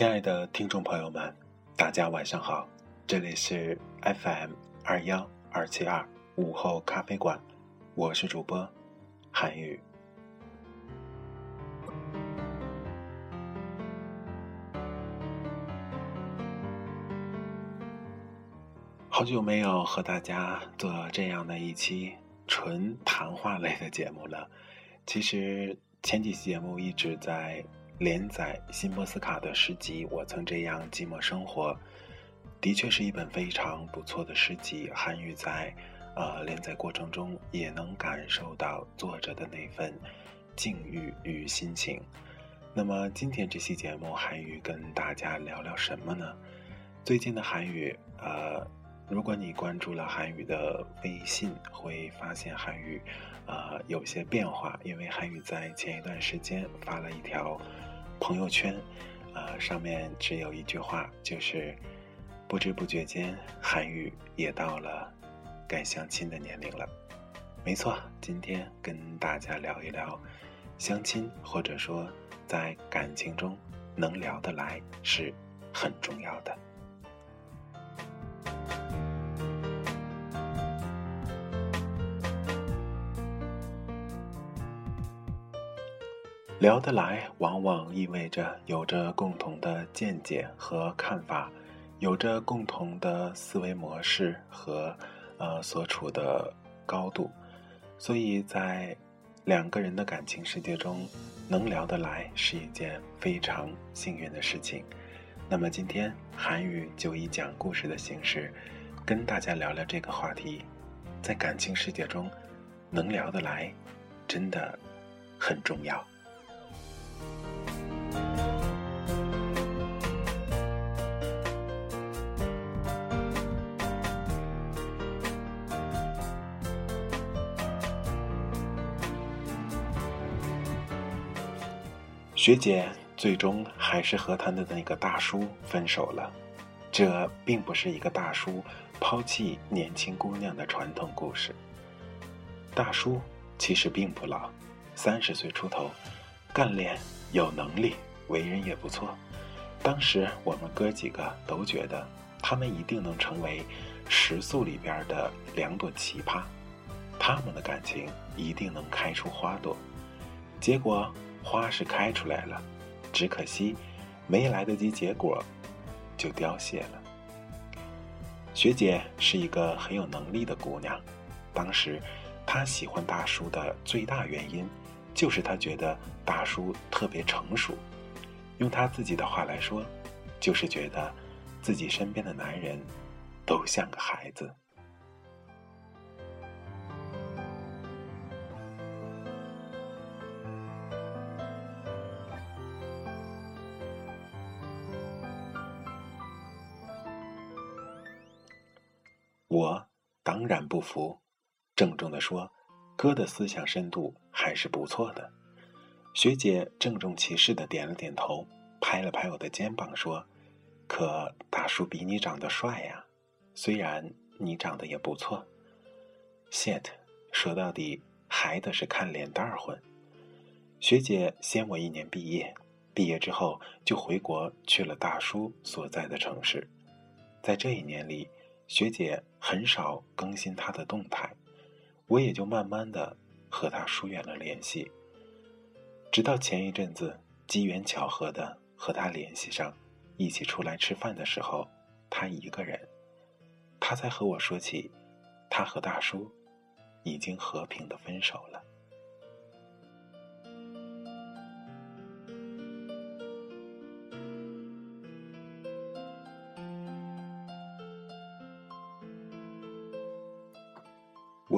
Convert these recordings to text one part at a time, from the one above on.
亲爱的听众朋友们，大家晚上好，这里是 FM 二幺二七二午后咖啡馆，我是主播韩宇。好久没有和大家做这样的一期纯谈话类的节目了。其实前几期节目一直在。连载辛波斯卡的诗集《我曾这样寂寞生活》，的确是一本非常不错的诗集。韩愈在，呃，连载过程中也能感受到作者的那份境遇与心情。那么今天这期节目，韩愈跟大家聊聊什么呢？最近的韩愈，呃，如果你关注了韩愈的微信，会发现韩愈，呃，有些变化，因为韩愈在前一段时间发了一条。朋友圈，呃，上面只有一句话，就是不知不觉间，韩愈也到了该相亲的年龄了。没错，今天跟大家聊一聊相亲，或者说在感情中能聊得来是很重要的。聊得来，往往意味着有着共同的见解和看法，有着共同的思维模式和呃所处的高度，所以在两个人的感情世界中，能聊得来是一件非常幸运的事情。那么今天韩语就以讲故事的形式，跟大家聊聊这个话题，在感情世界中，能聊得来，真的很重要。学姐最终还是和她的那个大叔分手了，这并不是一个大叔抛弃年轻姑娘的传统故事。大叔其实并不老，三十岁出头，干练有能力，为人也不错。当时我们哥几个都觉得他们一定能成为食宿里边的两朵奇葩，他们的感情一定能开出花朵。结果。花是开出来了，只可惜没来得及结果，就凋谢了。学姐是一个很有能力的姑娘，当时她喜欢大叔的最大原因，就是她觉得大叔特别成熟。用她自己的话来说，就是觉得自己身边的男人都像个孩子。然不服，郑重地说：“哥的思想深度还是不错的。”学姐郑重其事的点了点头，拍了拍我的肩膀说：“可大叔比你长得帅呀，虽然你长得也不错。” shit，说到底还得是看脸蛋儿混。学姐先我一年毕业，毕业之后就回国去了大叔所在的城市。在这一年里，学姐很少更新他的动态，我也就慢慢的和他疏远了联系。直到前一阵子机缘巧合的和他联系上，一起出来吃饭的时候，他一个人，他才和我说起，他和大叔已经和平的分手了。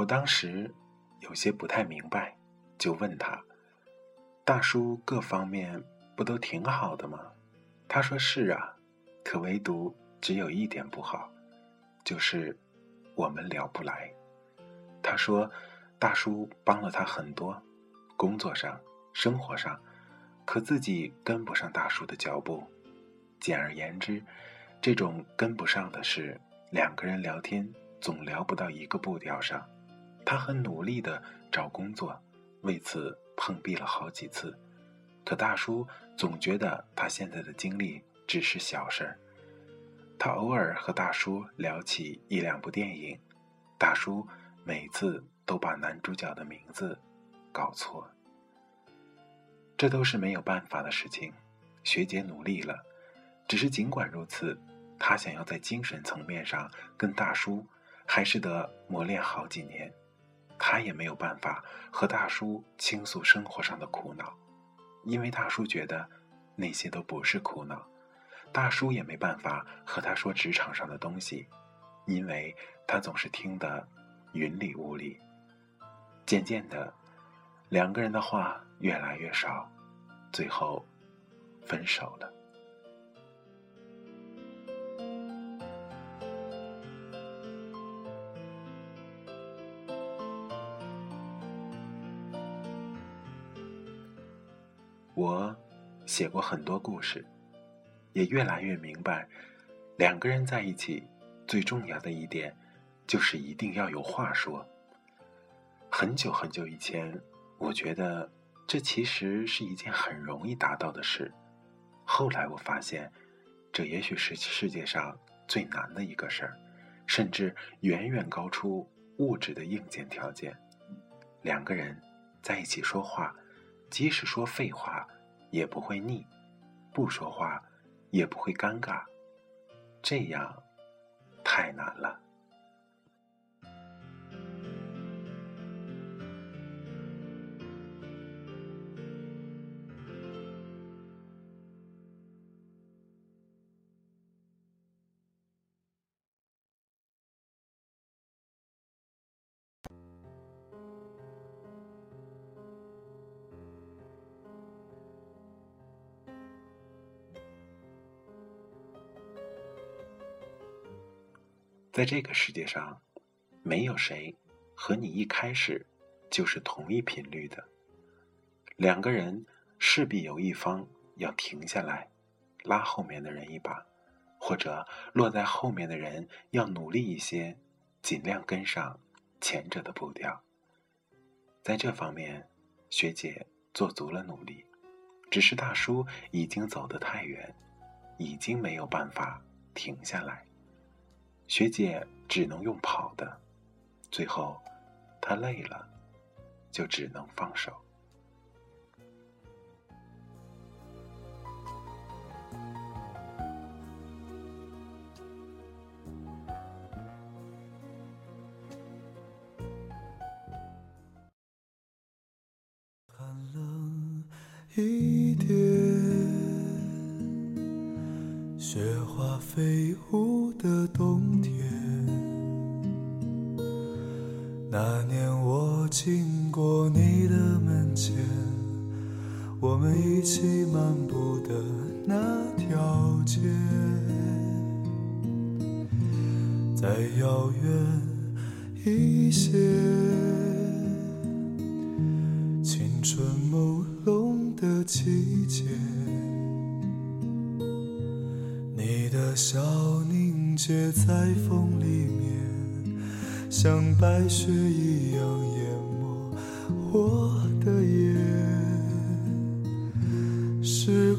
我当时有些不太明白，就问他：“大叔各方面不都挺好的吗？”他说：“是啊，可唯独只有一点不好，就是我们聊不来。”他说：“大叔帮了他很多，工作上、生活上，可自己跟不上大叔的脚步。简而言之，这种跟不上的是两个人聊天总聊不到一个步调上。”他很努力的找工作，为此碰壁了好几次。可大叔总觉得他现在的经历只是小事儿。他偶尔和大叔聊起一两部电影，大叔每次都把男主角的名字搞错。这都是没有办法的事情。学姐努力了，只是尽管如此，她想要在精神层面上跟大叔，还是得磨练好几年。他也没有办法和大叔倾诉生活上的苦恼，因为大叔觉得那些都不是苦恼。大叔也没办法和他说职场上的东西，因为他总是听得云里雾里。渐渐的，两个人的话越来越少，最后分手了。我写过很多故事，也越来越明白，两个人在一起最重要的一点，就是一定要有话说。很久很久以前，我觉得这其实是一件很容易达到的事。后来我发现，这也许是世界上最难的一个事儿，甚至远远高出物质的硬件条件。两个人在一起说话。即使说废话，也不会腻；不说话，也不会尴尬。这样，太难了。在这个世界上，没有谁和你一开始就是同一频率的。两个人势必有一方要停下来，拉后面的人一把，或者落在后面的人要努力一些，尽量跟上前者的步调。在这方面，学姐做足了努力，只是大叔已经走得太远，已经没有办法停下来。学姐只能用跑的，最后她累了，就只能放手。那条街，再遥远一些，青春朦胧的季节，你的笑凝结在风里面。像白雪一样淹没我的眼。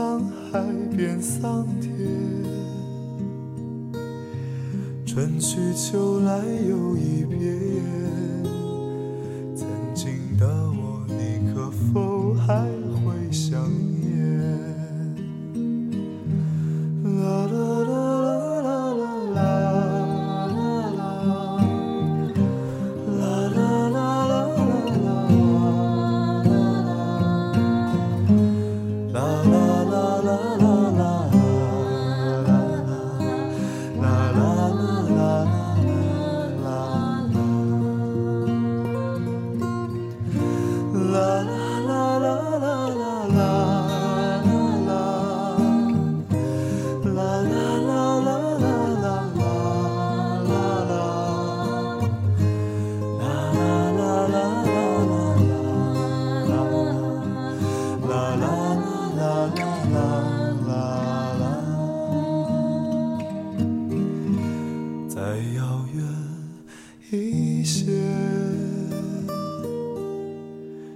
沧海变桑田，春去秋来又一遍。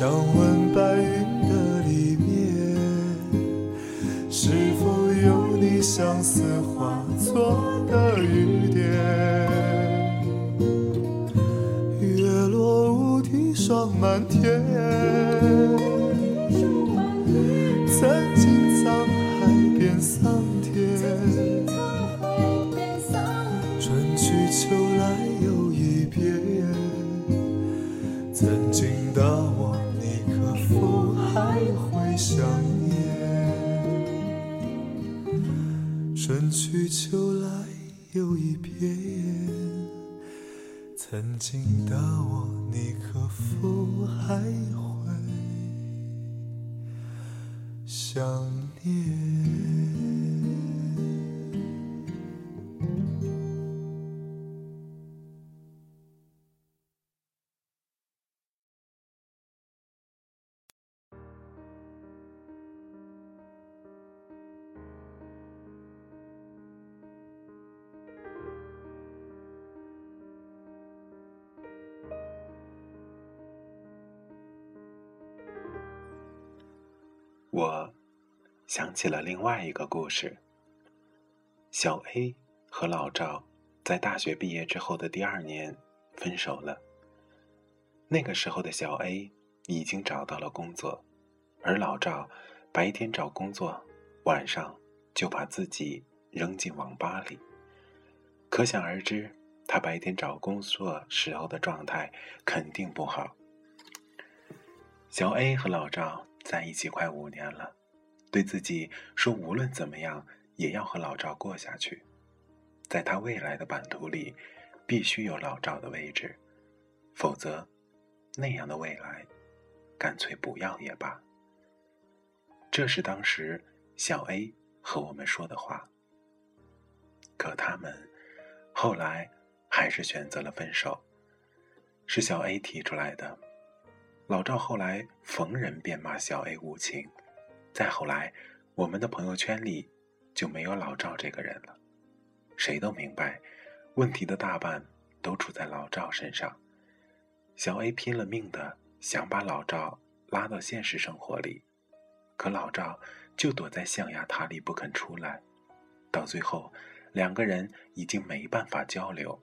想问白云的里面，是否有你相思化作的雨点？月落乌啼霜满天。又一遍。曾经的我，你可否还会？想念。想起了另外一个故事。小 A 和老赵在大学毕业之后的第二年分手了。那个时候的小 A 已经找到了工作，而老赵白天找工作，晚上就把自己扔进网吧里。可想而知，他白天找工作时候的状态肯定不好。小 A 和老赵。在一起快五年了，对自己说，无论怎么样也要和老赵过下去。在他未来的版图里，必须有老赵的位置，否则，那样的未来，干脆不要也罢。这是当时小 A 和我们说的话。可他们后来还是选择了分手，是小 A 提出来的。老赵后来逢人便骂小 A 无情，再后来，我们的朋友圈里就没有老赵这个人了。谁都明白，问题的大半都出在老赵身上。小 A 拼了命的想把老赵拉到现实生活里，可老赵就躲在象牙塔里不肯出来。到最后，两个人已经没办法交流。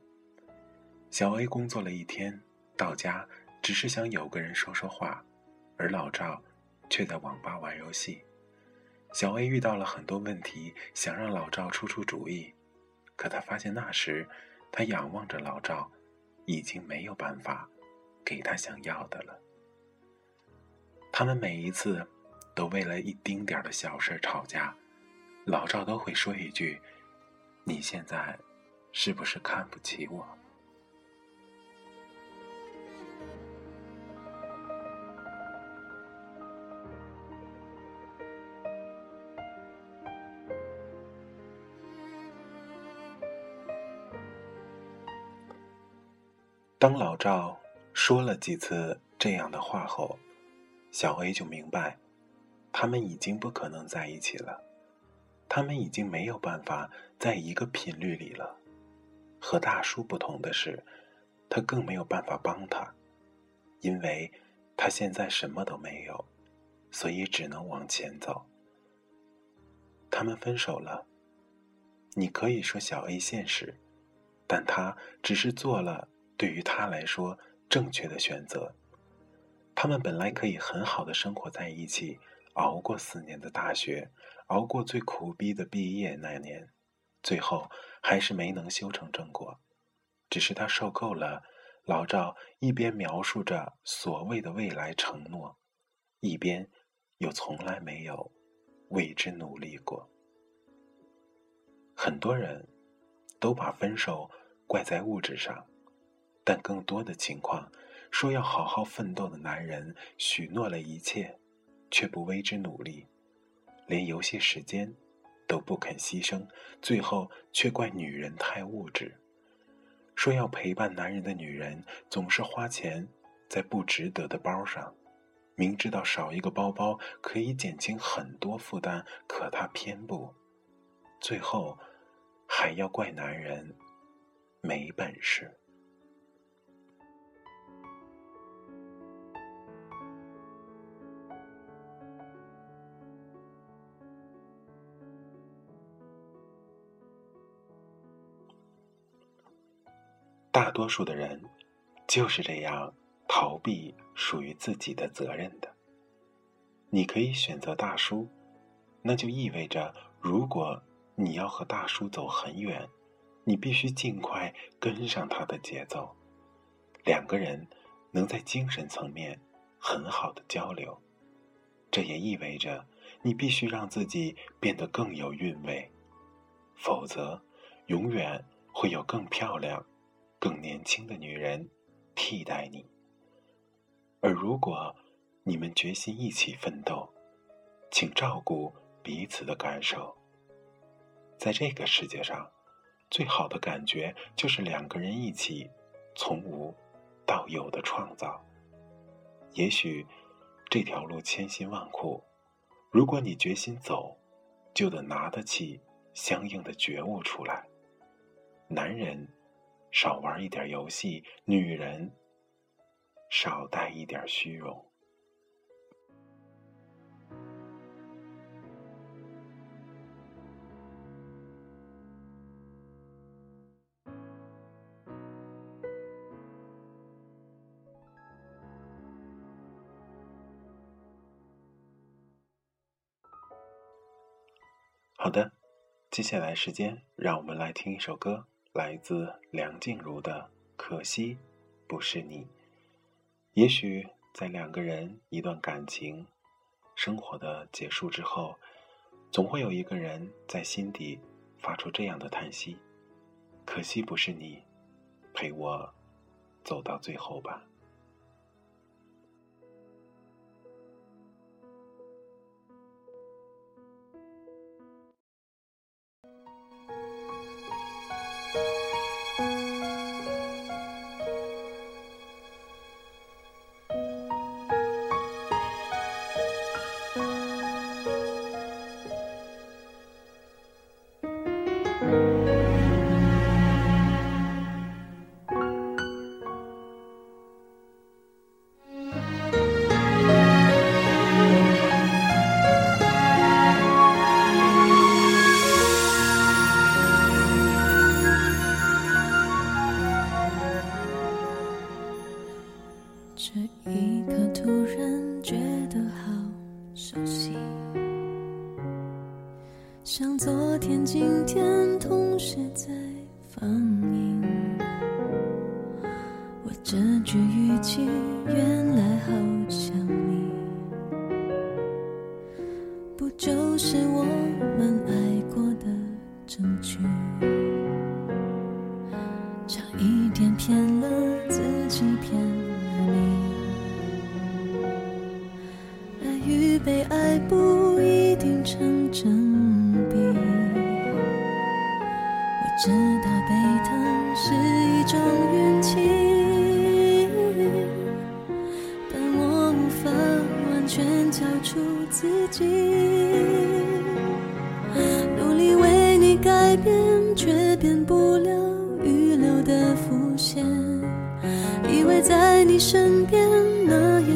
小 A 工作了一天，到家。只是想有个人说说话，而老赵却在网吧玩游戏。小 A 遇到了很多问题，想让老赵出出主意，可他发现那时，他仰望着老赵，已经没有办法给他想要的了。他们每一次都为了一丁点的小事吵架，老赵都会说一句：“你现在是不是看不起我？”当老赵说了几次这样的话后，小 A 就明白，他们已经不可能在一起了，他们已经没有办法在一个频率里了。和大叔不同的是，他更没有办法帮他，因为他现在什么都没有，所以只能往前走。他们分手了，你可以说小 A 现实，但他只是做了。对于他来说，正确的选择。他们本来可以很好的生活在一起，熬过四年的大学，熬过最苦逼的毕业那年，最后还是没能修成正果。只是他受够了老赵一边描述着所谓的未来承诺，一边又从来没有为之努力过。很多人都把分手怪在物质上。但更多的情况，说要好好奋斗的男人，许诺了一切，却不为之努力，连游戏时间都不肯牺牲，最后却怪女人太物质。说要陪伴男人的女人，总是花钱在不值得的包上，明知道少一个包包可以减轻很多负担，可她偏不，最后还要怪男人没本事。大多数的人就是这样逃避属于自己的责任的。你可以选择大叔，那就意味着，如果你要和大叔走很远，你必须尽快跟上他的节奏，两个人能在精神层面很好的交流。这也意味着，你必须让自己变得更有韵味，否则，永远会有更漂亮。更年轻的女人替代你，而如果你们决心一起奋斗，请照顾彼此的感受。在这个世界上，最好的感觉就是两个人一起从无到有的创造。也许这条路千辛万苦，如果你决心走，就得拿得起相应的觉悟出来。男人。少玩一点游戏，女人少带一点虚荣。好的，接下来时间，让我们来听一首歌。来自梁静茹的《可惜不是你》。也许在两个人一段感情生活的结束之后，总会有一个人在心底发出这样的叹息：“可惜不是你，陪我走到最后吧。”像昨天、今天同时在放映。我这句语气，原来好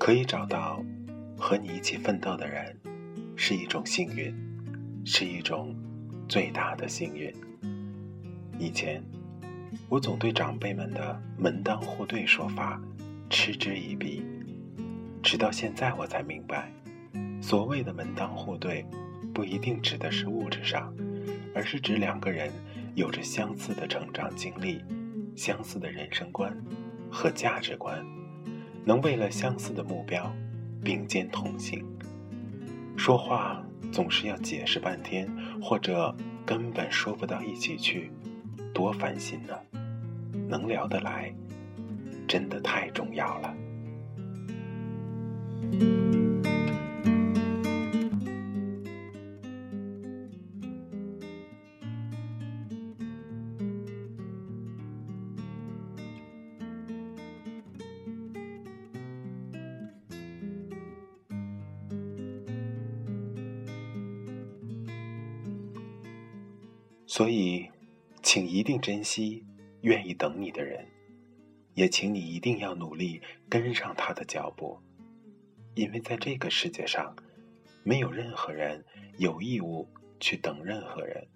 可以找到和你一起奋斗的人，是一种幸运，是一种最大的幸运。以前，我总对长辈们的门当户对说法嗤之以鼻，直到现在我才明白，所谓的门当户对，不一定指的是物质上，而是指两个人有着相似的成长经历、相似的人生观和价值观。能为了相似的目标并肩同行。说话总是要解释半天，或者根本说不到一起去，多烦心呢。能聊得来，真的太重要了。所以，请一定珍惜愿意等你的人，也请你一定要努力跟上他的脚步，因为在这个世界上，没有任何人有义务去等任何人，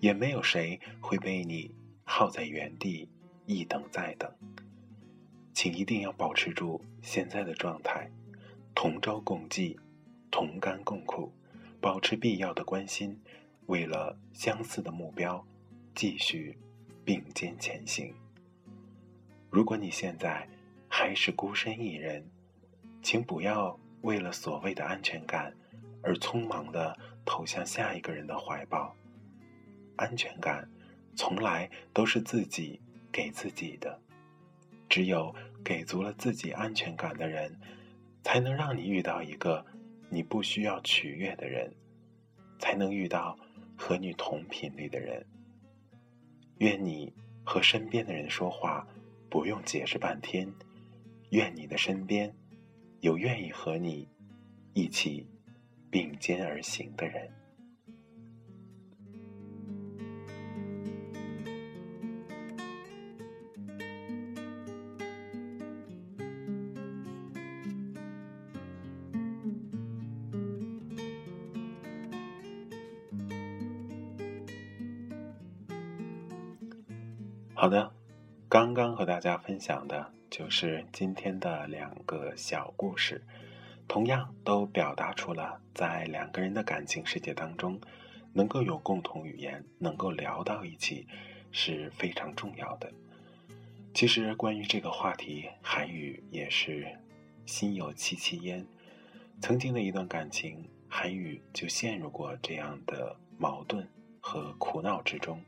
也没有谁会被你耗在原地一等再等。请一定要保持住现在的状态，同舟共济，同甘共苦，保持必要的关心。为了相似的目标，继续并肩前行。如果你现在还是孤身一人，请不要为了所谓的安全感而匆忙的投向下一个人的怀抱。安全感从来都是自己给自己的，只有给足了自己安全感的人，才能让你遇到一个你不需要取悦的人，才能遇到。和你同频率的人，愿你和身边的人说话不用解释半天。愿你的身边有愿意和你一起并肩而行的人。好的，刚刚和大家分享的就是今天的两个小故事，同样都表达出了在两个人的感情世界当中，能够有共同语言，能够聊到一起是非常重要的。其实关于这个话题，韩语也是心有戚戚焉。曾经的一段感情，韩语就陷入过这样的矛盾和苦恼之中。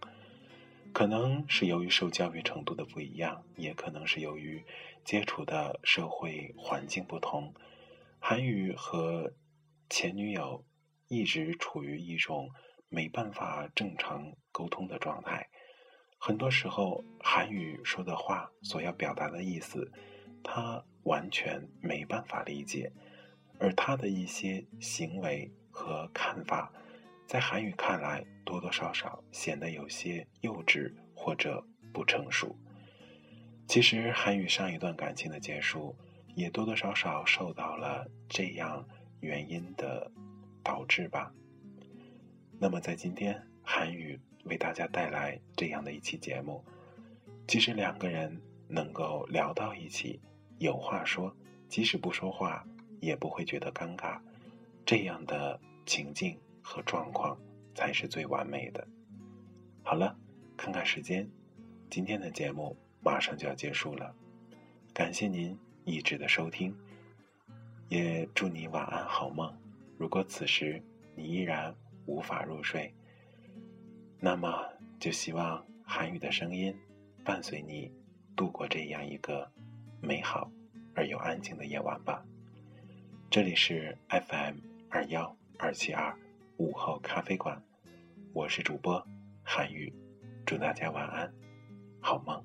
可能是由于受教育程度的不一样，也可能是由于接触的社会环境不同。韩语和前女友一直处于一种没办法正常沟通的状态。很多时候，韩语说的话所要表达的意思，他完全没办法理解，而他的一些行为和看法。在韩语看来，多多少少显得有些幼稚或者不成熟。其实，韩语上一段感情的结束，也多多少少受到了这样原因的导致吧。那么，在今天，韩语为大家带来这样的一期节目，即使两个人能够聊到一起，有话说，即使不说话，也不会觉得尴尬，这样的情境。和状况才是最完美的。好了，看看时间，今天的节目马上就要结束了。感谢您一直的收听，也祝你晚安好梦。如果此时你依然无法入睡，那么就希望韩语的声音伴随你度过这样一个美好而又安静的夜晚吧。这里是 FM 二幺二七二。午后咖啡馆，我是主播韩语，祝大家晚安，好梦。